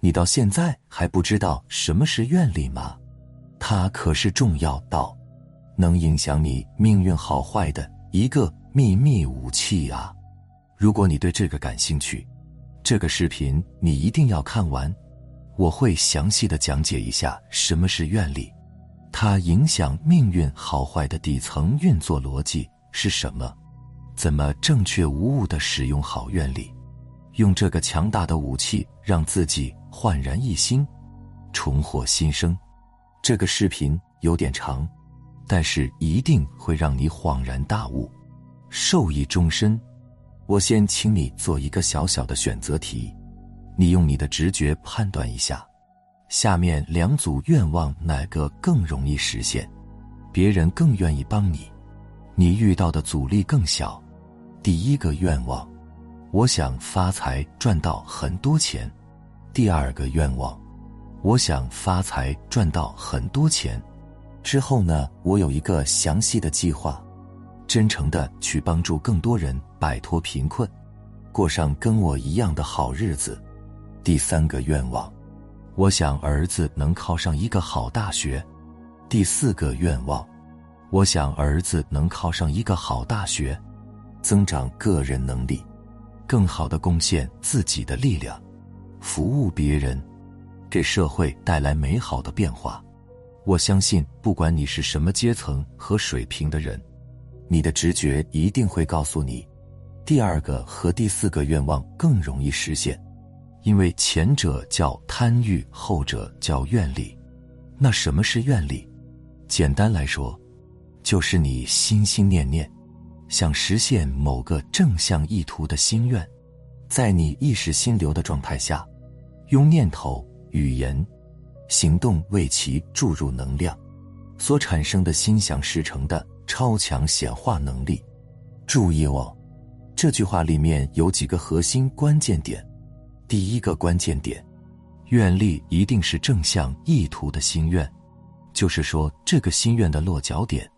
你到现在还不知道什么是愿力吗？它可是重要到能影响你命运好坏的一个秘密武器啊！如果你对这个感兴趣，这个视频你一定要看完。我会详细的讲解一下什么是愿力，它影响命运好坏的底层运作逻辑是什么，怎么正确无误的使用好愿力，用这个强大的武器让自己焕然一新，重获新生。这个视频有点长，但是一定会让你恍然大悟，受益终身。我先请你做一个小小的选择题。你用你的直觉判断一下，下面两组愿望哪个更容易实现？别人更愿意帮你，你遇到的阻力更小。第一个愿望，我想发财赚到很多钱。第二个愿望，我想发财赚到很多钱。之后呢，我有一个详细的计划，真诚的去帮助更多人摆脱贫困，过上跟我一样的好日子。第三个愿望，我想儿子能考上一个好大学。第四个愿望，我想儿子能考上一个好大学，增长个人能力，更好的贡献自己的力量，服务别人，给社会带来美好的变化。我相信，不管你是什么阶层和水平的人，你的直觉一定会告诉你，第二个和第四个愿望更容易实现。因为前者叫贪欲，后者叫愿力。那什么是愿力？简单来说，就是你心心念念想实现某个正向意图的心愿，在你意识心流的状态下，用念头、语言、行动为其注入能量，所产生的心想事成的超强显化能力。注意哦，这句话里面有几个核心关键点。第一个关键点，愿力一定是正向意图的心愿，就是说，这个心愿的落脚点，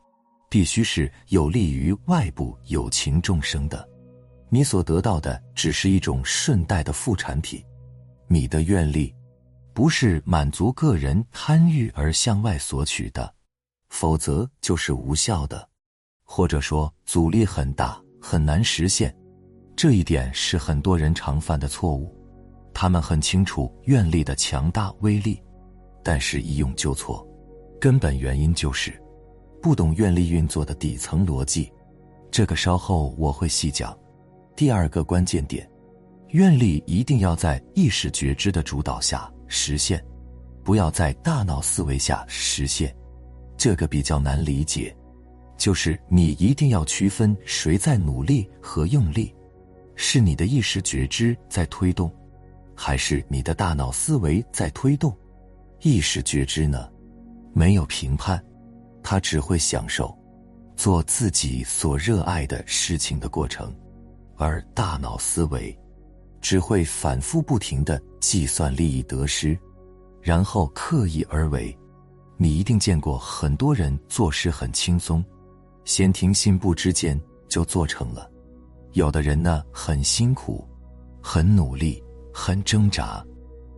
必须是有利于外部有情众生的。你所得到的只是一种顺带的副产品，你的愿力，不是满足个人贪欲而向外索取的，否则就是无效的，或者说阻力很大，很难实现。这一点是很多人常犯的错误。他们很清楚愿力的强大威力，但是一用就错，根本原因就是不懂愿力运作的底层逻辑。这个稍后我会细讲。第二个关键点，愿力一定要在意识觉知的主导下实现，不要在大脑思维下实现。这个比较难理解，就是你一定要区分谁在努力和用力，是你的意识觉知在推动。还是你的大脑思维在推动，意识觉知呢？没有评判，他只会享受做自己所热爱的事情的过程，而大脑思维只会反复不停的计算利益得失，然后刻意而为。你一定见过很多人做事很轻松，闲庭信步之间就做成了；有的人呢很辛苦，很努力。很挣扎，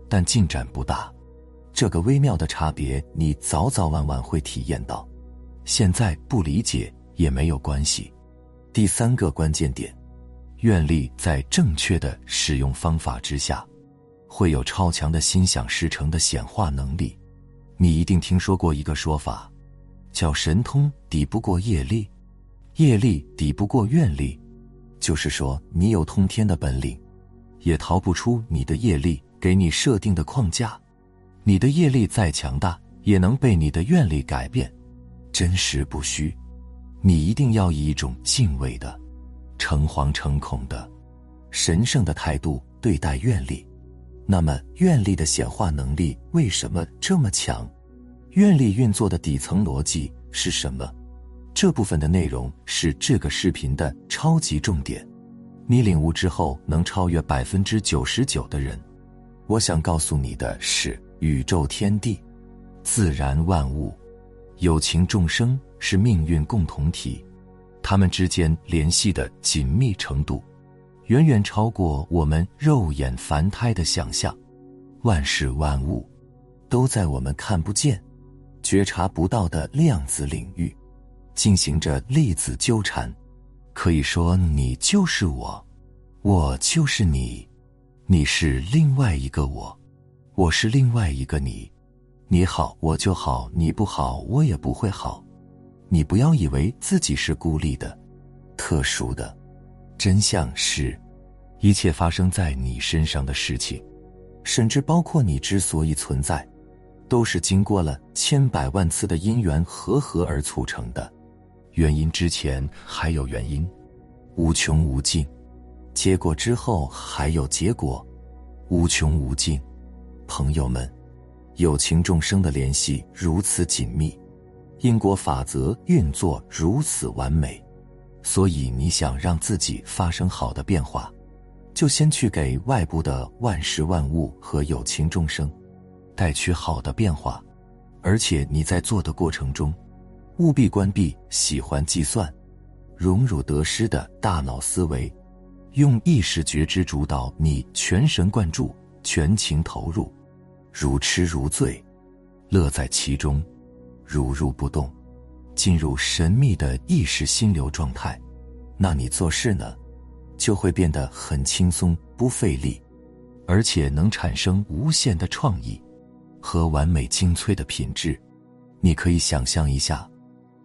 但进展不大。这个微妙的差别，你早早晚晚会体验到。现在不理解也没有关系。第三个关键点，愿力在正确的使用方法之下，会有超强的心想事成的显化能力。你一定听说过一个说法，叫神通抵不过业力，业力抵不过愿力，就是说你有通天的本领。也逃不出你的业力给你设定的框架，你的业力再强大，也能被你的愿力改变，真实不虚。你一定要以一种敬畏的、诚惶诚恐的、神圣的态度对待愿力。那么，愿力的显化能力为什么这么强？愿力运作的底层逻辑是什么？这部分的内容是这个视频的超级重点。你领悟之后，能超越百分之九十九的人。我想告诉你的是，宇宙天地、自然万物、有情众生是命运共同体，他们之间联系的紧密程度，远远超过我们肉眼凡胎的想象。万事万物，都在我们看不见、觉察不到的量子领域，进行着粒子纠缠。可以说，你就是我，我就是你，你是另外一个我，我是另外一个你。你好，我就好；你不好，我也不会好。你不要以为自己是孤立的、特殊的。真相是，一切发生在你身上的事情。甚至包括你之所以存在，都是经过了千百万次的因缘和合而促成的。原因之前还有原因，无穷无尽；结果之后还有结果，无穷无尽。朋友们，有情众生的联系如此紧密，因果法则运作如此完美，所以你想让自己发生好的变化。就先去给外部的万事万物和有情众生带去好的变化，而且你在做的过程中，务必关闭喜欢计算、荣辱得失的大脑思维，用意识觉知主导你全神贯注、全情投入，如痴如醉，乐在其中，如如不动，进入神秘的意识心流状态。那你做事呢？就会变得很轻松，不费力，而且能产生无限的创意和完美精粹的品质。你可以想象一下，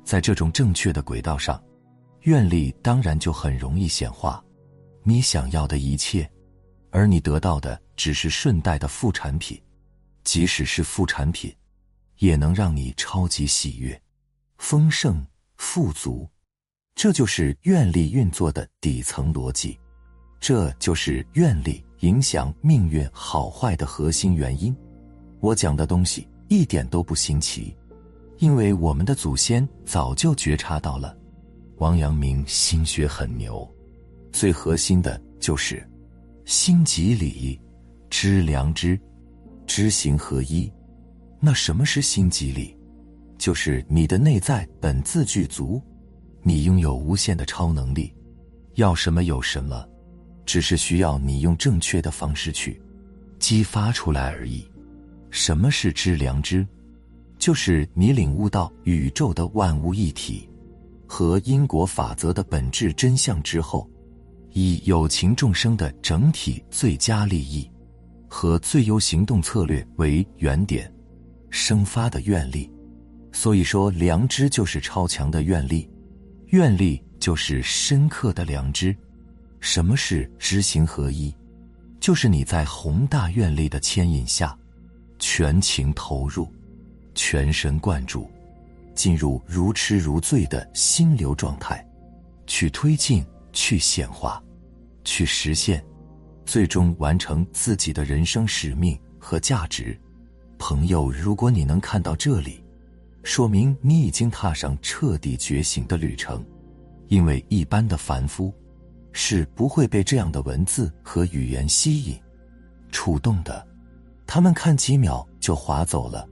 在这种正确的轨道上，愿力当然就很容易显化你想要的一切，而你得到的只是顺带的副产品。即使是副产品，也能让你超级喜悦、丰盛、富足。这就是愿力运作的底层逻辑，这就是愿力影响命运好坏的核心原因。我讲的东西一点都不新奇，因为我们的祖先早就觉察到了。王阳明心学很牛，最核心的就是心即理，知良知，知行合一。那什么是心即力？就是你的内在本自具足。你拥有无限的超能力，要什么有什么，只是需要你用正确的方式去激发出来而已。什么是知良知？就是你领悟到宇宙的万物一体和因果法则的本质真相之后，以有情众生的整体最佳利益和最优行动策略为原点，生发的愿力。所以说，良知就是超强的愿力。愿力就是深刻的良知。什么是知行合一？就是你在宏大愿力的牵引下，全情投入，全神贯注，进入如痴如醉的心流状态，去推进，去显化，去实现，最终完成自己的人生使命和价值。朋友，如果你能看到这里。说明你已经踏上彻底觉醒的旅程，因为一般的凡夫是不会被这样的文字和语言吸引、触动的，他们看几秒就划走了，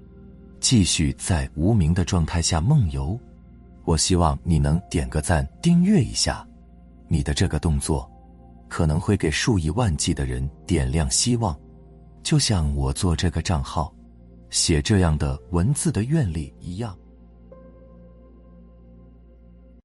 继续在无名的状态下梦游。我希望你能点个赞、订阅一下，你的这个动作可能会给数以万计的人点亮希望，就像我做这个账号。写这样的文字的愿力一样。